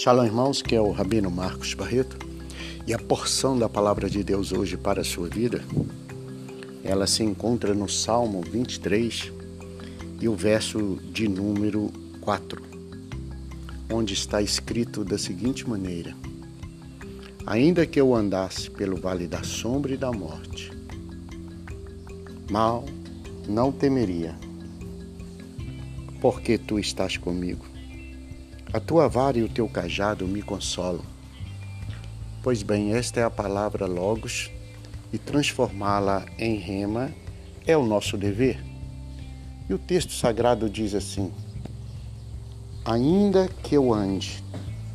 Shalom, irmãos, que é o Rabino Marcos Barreto. E a porção da palavra de Deus hoje para a sua vida, ela se encontra no Salmo 23 e o verso de número 4, onde está escrito da seguinte maneira: Ainda que eu andasse pelo vale da sombra e da morte, mal não temeria, porque tu estás comigo a tua vara e o teu cajado me consolam. Pois bem, esta é a palavra Logos, e transformá-la em rema é o nosso dever. E o texto sagrado diz assim: Ainda que eu ande,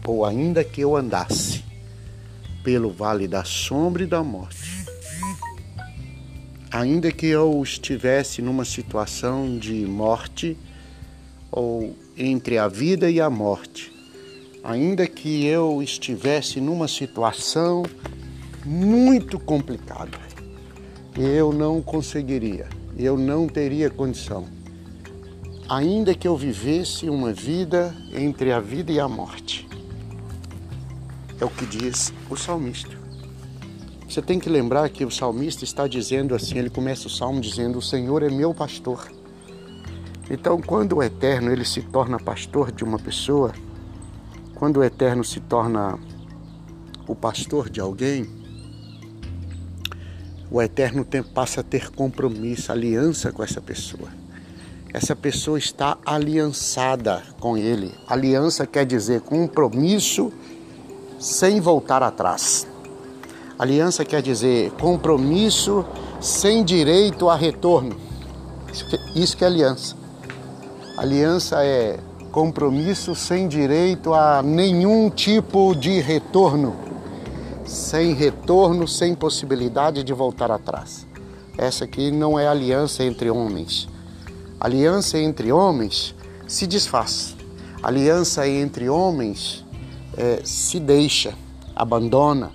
ou ainda que eu andasse, pelo vale da sombra e da morte, ainda que eu estivesse numa situação de morte, ou entre a vida e a morte, ainda que eu estivesse numa situação muito complicada, eu não conseguiria, eu não teria condição. Ainda que eu vivesse uma vida entre a vida e a morte. É o que diz o salmista. Você tem que lembrar que o salmista está dizendo assim, ele começa o salmo dizendo: "O Senhor é meu pastor". Então, quando o Eterno ele se torna pastor de uma pessoa, quando o Eterno se torna o pastor de alguém, o Eterno tem, passa a ter compromisso, aliança com essa pessoa. Essa pessoa está aliançada com ele. Aliança quer dizer compromisso sem voltar atrás. Aliança quer dizer compromisso sem direito a retorno. Isso que, é aliança. Aliança é compromisso sem direito a nenhum tipo de retorno, sem retorno, sem possibilidade de voltar atrás. Essa aqui não é aliança entre homens. Aliança entre homens se desfaz. Aliança entre homens é, se deixa, abandona,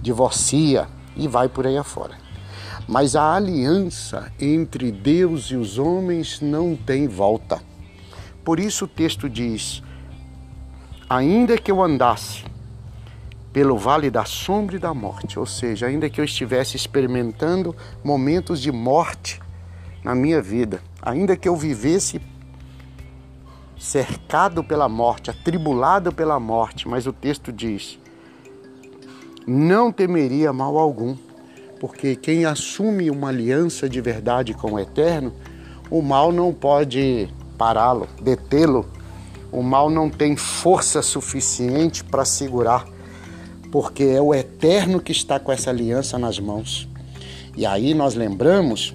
divorcia e vai por aí afora. Mas a aliança entre Deus e os homens não tem volta. Por isso o texto diz: Ainda que eu andasse pelo vale da sombra e da morte, ou seja, ainda que eu estivesse experimentando momentos de morte na minha vida, ainda que eu vivesse cercado pela morte, atribulado pela morte, mas o texto diz: não temeria mal algum, porque quem assume uma aliança de verdade com o Eterno, o mal não pode pará-lo, detê-lo. O mal não tem força suficiente para segurar, porque é o Eterno que está com essa aliança nas mãos. E aí nós lembramos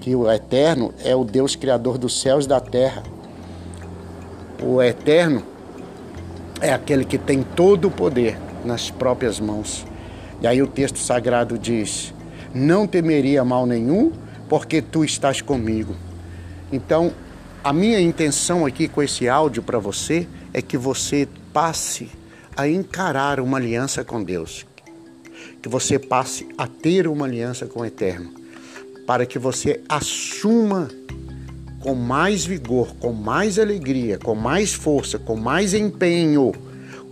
que o Eterno é o Deus Criador dos céus e da terra. O Eterno é aquele que tem todo o poder nas próprias mãos. E aí o texto sagrado diz: Não temeria mal nenhum, porque tu estás comigo. Então, a minha intenção aqui com esse áudio para você é que você passe a encarar uma aliança com Deus. Que você passe a ter uma aliança com o Eterno. Para que você assuma com mais vigor, com mais alegria, com mais força, com mais empenho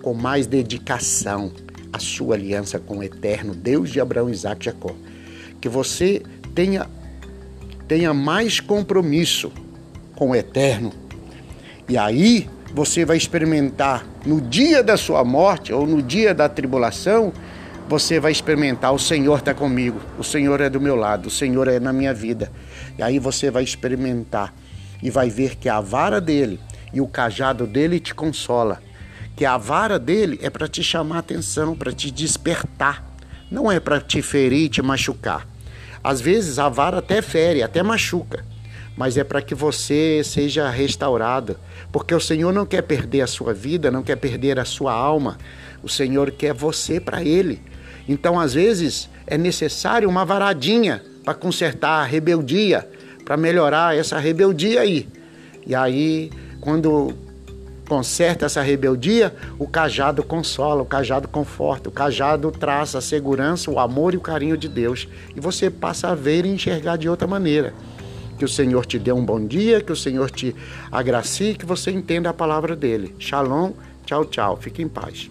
com mais dedicação a sua aliança com o eterno Deus de Abraão, Isaac e Jacó. Que você tenha, tenha mais compromisso com o eterno. E aí você vai experimentar no dia da sua morte ou no dia da tribulação, você vai experimentar: o Senhor está comigo, o Senhor é do meu lado, o Senhor é na minha vida. E aí você vai experimentar e vai ver que a vara dele e o cajado dele te consola que a vara dele é para te chamar atenção, para te despertar, não é para te ferir e te machucar. Às vezes a vara até fere, até machuca, mas é para que você seja restaurado, porque o Senhor não quer perder a sua vida, não quer perder a sua alma. O Senhor quer você para ele. Então, às vezes, é necessário uma varadinha para consertar a rebeldia, para melhorar essa rebeldia aí. E aí, quando conserta essa rebeldia, o cajado consola, o cajado conforta, o cajado traz a segurança, o amor e o carinho de Deus. E você passa a ver e enxergar de outra maneira. Que o Senhor te dê um bom dia, que o Senhor te agracie, que você entenda a palavra dele. Shalom, Tchau, tchau. Fique em paz.